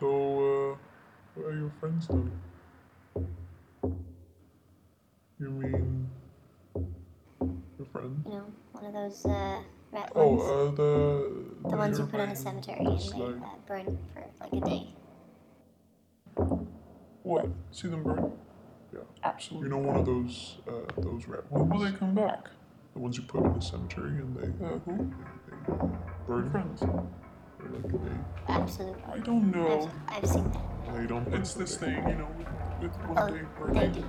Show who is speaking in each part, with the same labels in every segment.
Speaker 1: So, uh, what are your friends then? You mean your friend?
Speaker 2: You know, one of those uh, rat
Speaker 1: Oh,
Speaker 2: ones.
Speaker 1: uh, the
Speaker 2: the ones you put in a cemetery and they
Speaker 1: slide.
Speaker 2: uh, burn for like a day.
Speaker 1: What? See them burn? Yeah.
Speaker 3: Absolutely.
Speaker 1: You know one of those uh, those rat
Speaker 3: When will they come back?
Speaker 1: The ones you put in the cemetery and they,
Speaker 3: Uh, who?
Speaker 1: they burn
Speaker 3: Your friends.
Speaker 1: For like a day.
Speaker 2: Absolutely.
Speaker 3: I don't know.
Speaker 2: I've, I've seen that.
Speaker 1: They don't.
Speaker 3: It's this thing, you know, with, with one
Speaker 2: Oh,
Speaker 3: day per
Speaker 2: they do.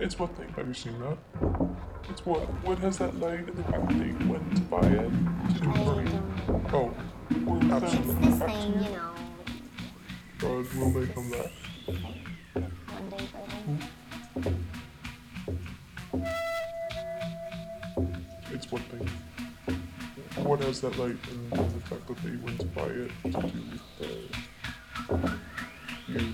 Speaker 3: It's what thing?
Speaker 1: Have you seen that?
Speaker 3: It's what? What has that light in the back they went to buy it to do
Speaker 2: I
Speaker 3: burning?
Speaker 1: Oh,
Speaker 3: that
Speaker 1: Absolutely.
Speaker 2: It's this thing, you know,
Speaker 1: God, will they come back?
Speaker 2: one day burning. Hmm?
Speaker 1: It's what thing? What has that light and the fact that they went buy it to do with uh, you?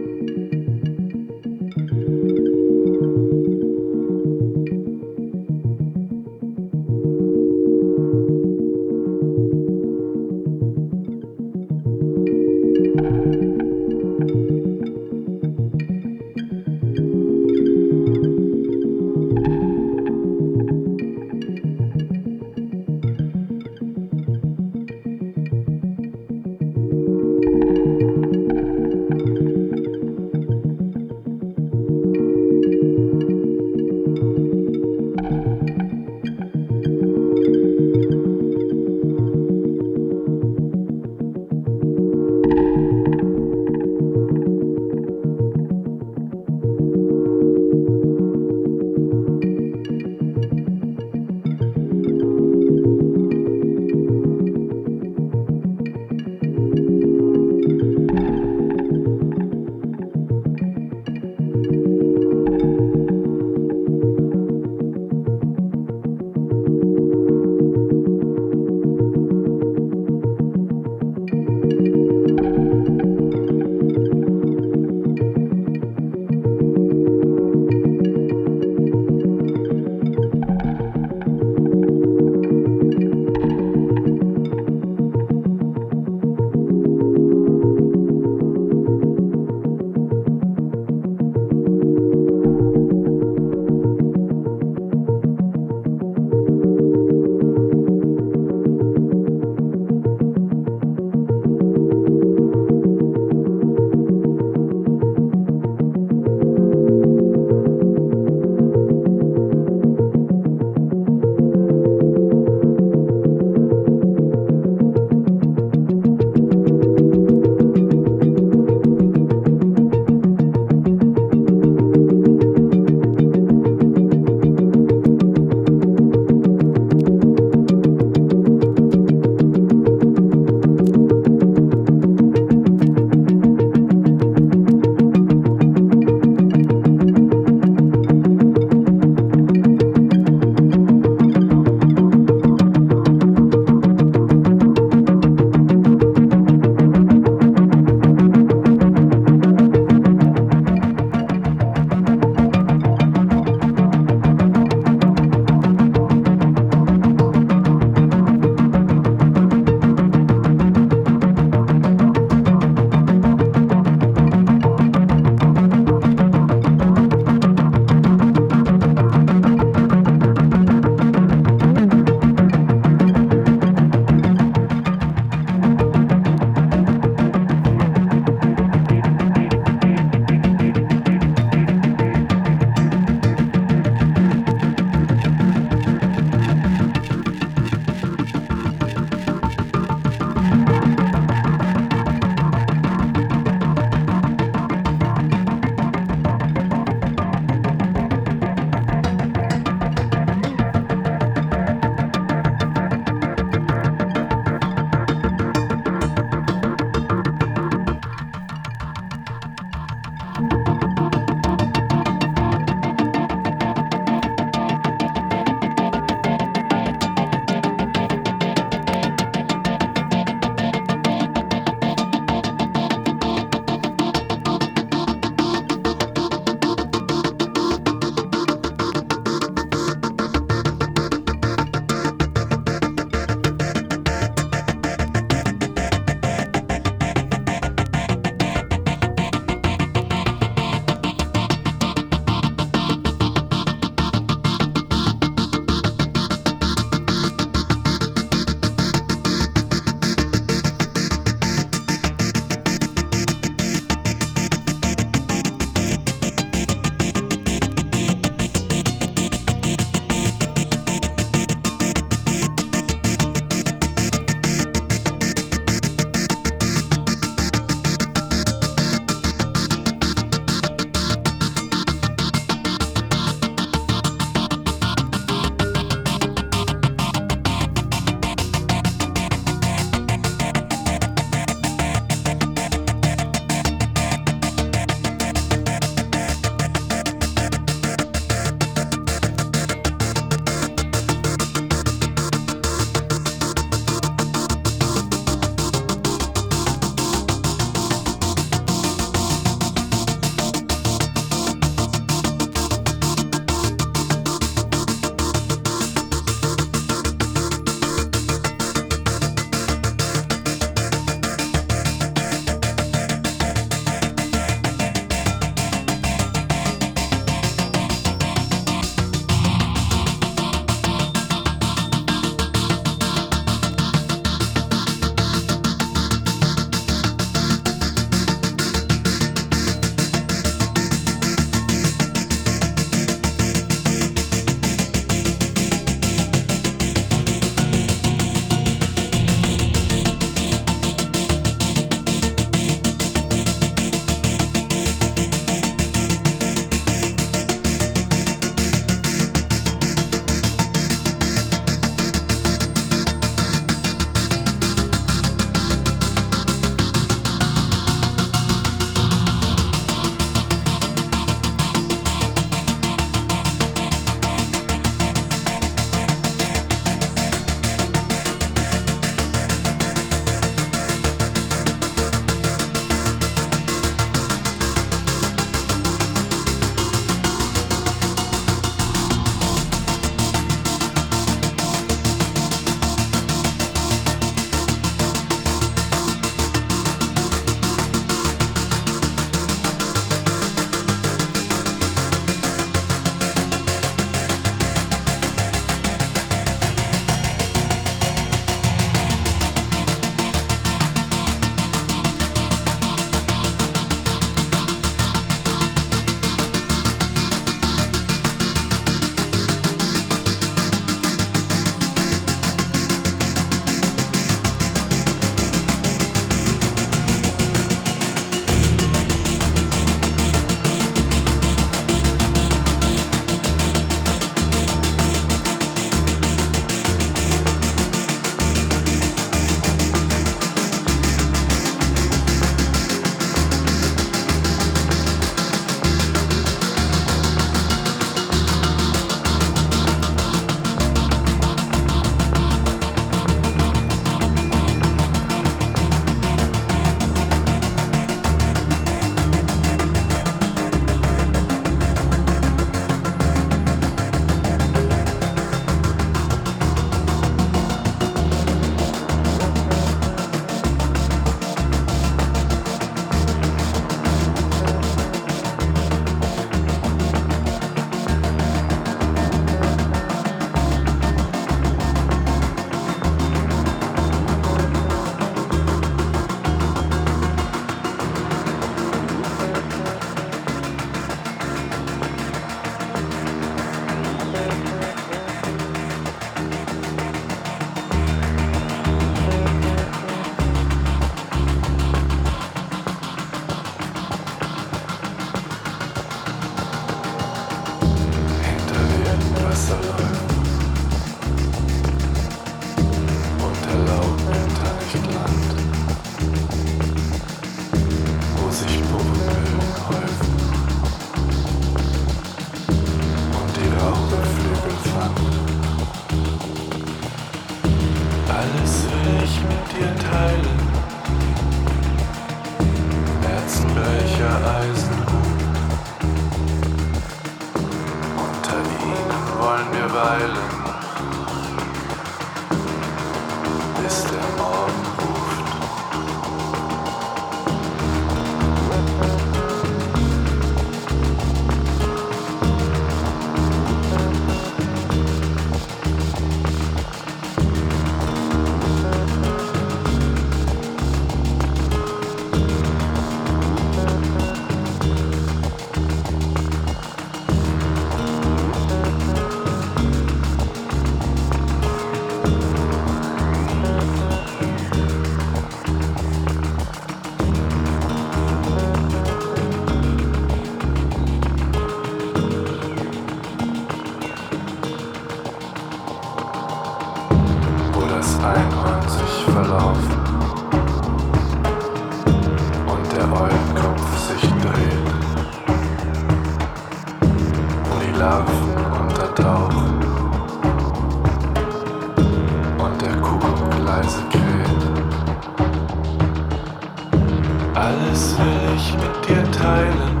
Speaker 4: Alles will ich mit dir teilen,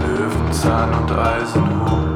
Speaker 4: Löwenzahn und Eisenhut.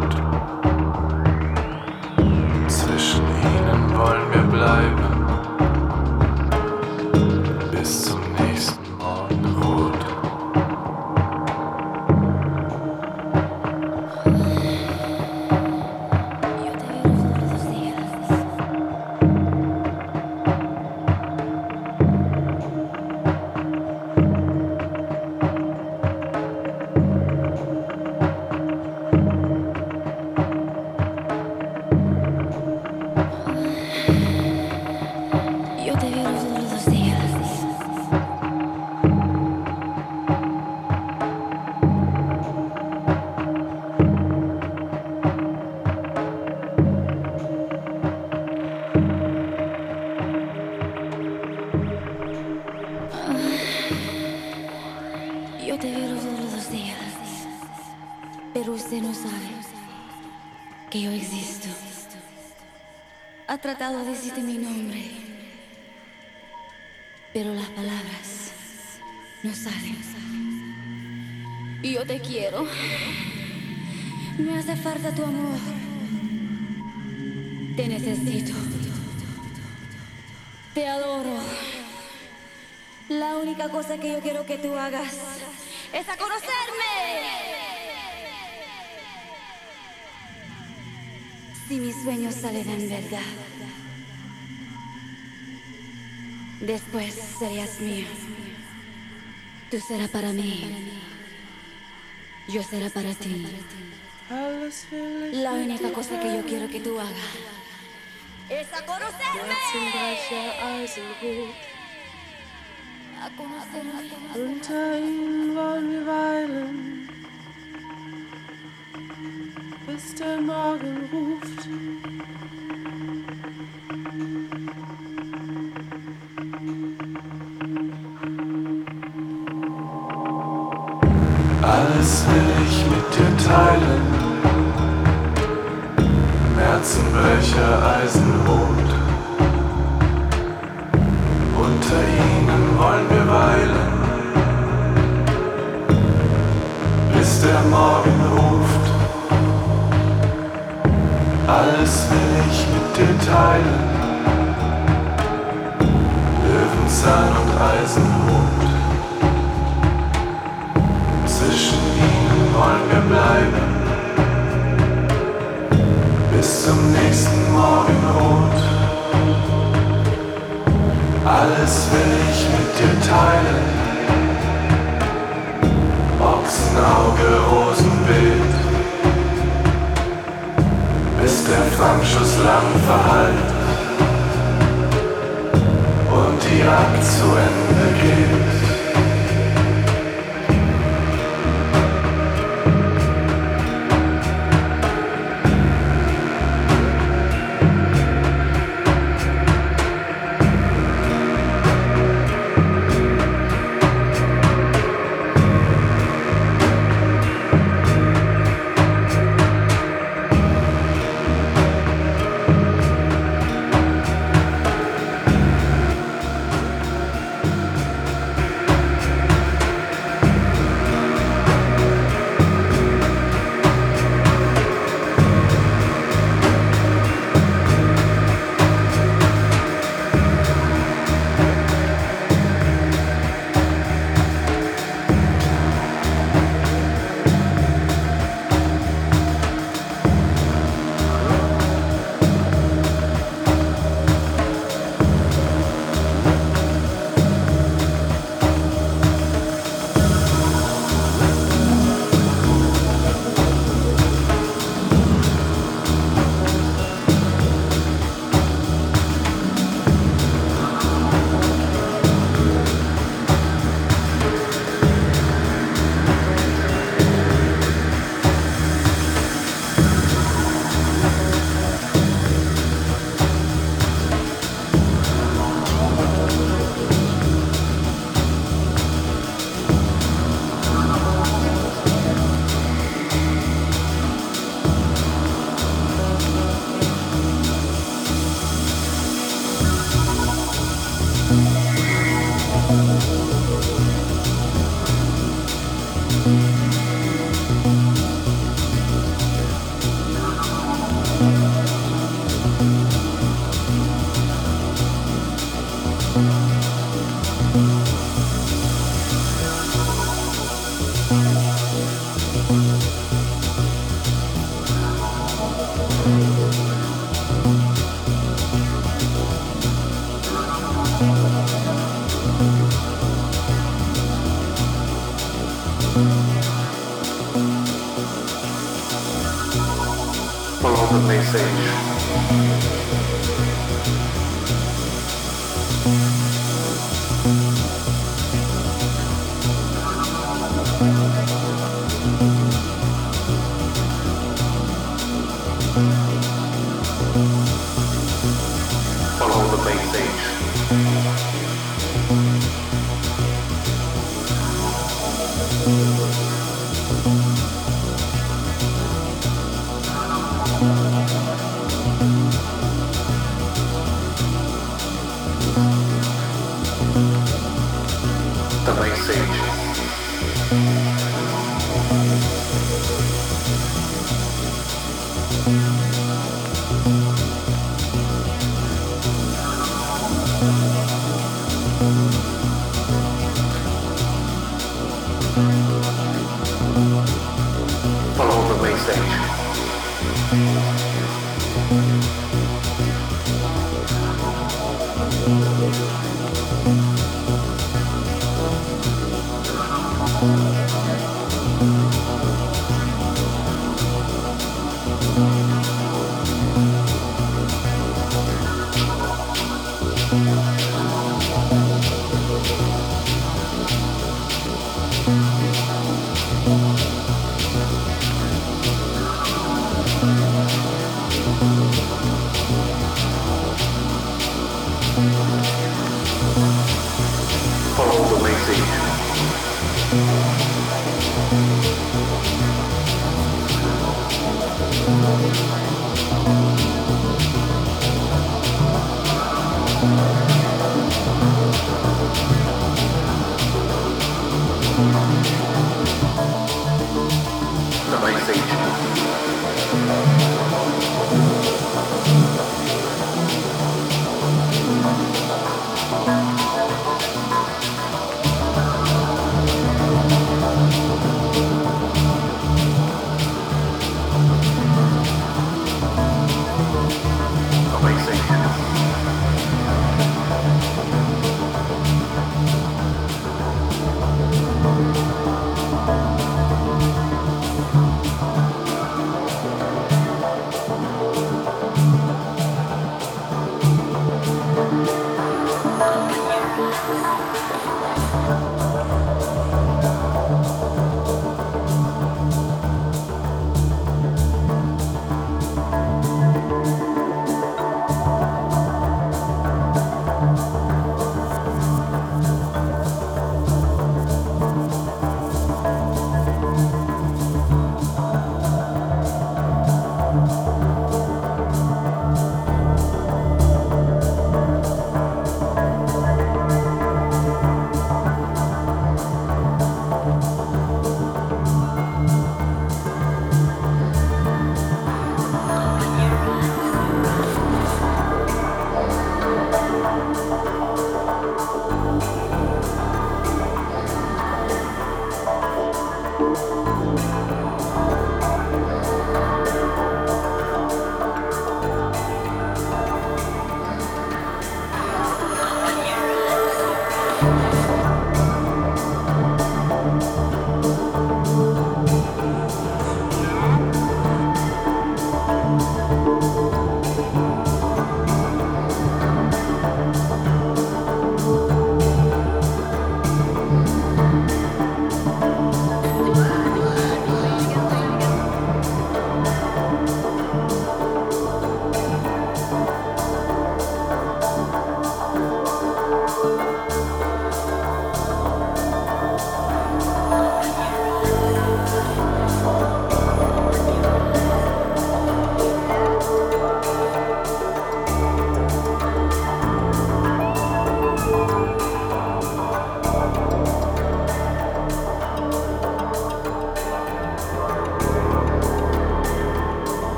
Speaker 5: Tratado de decirte mi nombre. Pero las palabras no salen. Y yo te quiero. Me hace falta tu amor. Te necesito. Te adoro. La única cosa que yo quiero que tú hagas es a conocerme. Si mis sueños salen en verdad, después serías mío. Tú serás para mí. Yo seré para ti. La única cosa que yo quiero que tú hagas es a conocerme. A conocerme.
Speaker 6: Bis der Morgen ruft.
Speaker 4: Alles will ich mit dir teilen. Herzenbrecher Eisenhut. Unter ihnen wollen wir weilen, bis der Morgen ruft. Alles will ich mit dir teilen. Löwenzahn und Eisenhut. Wollen wir bleiben. Bis zum nächsten Morgenrot. Alles will ich mit dir teilen. Ochsenauge, Rosenbeet. Bis der Fangschuss lang verhallt. Und die Jagd zu Ende geht.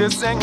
Speaker 7: Desenho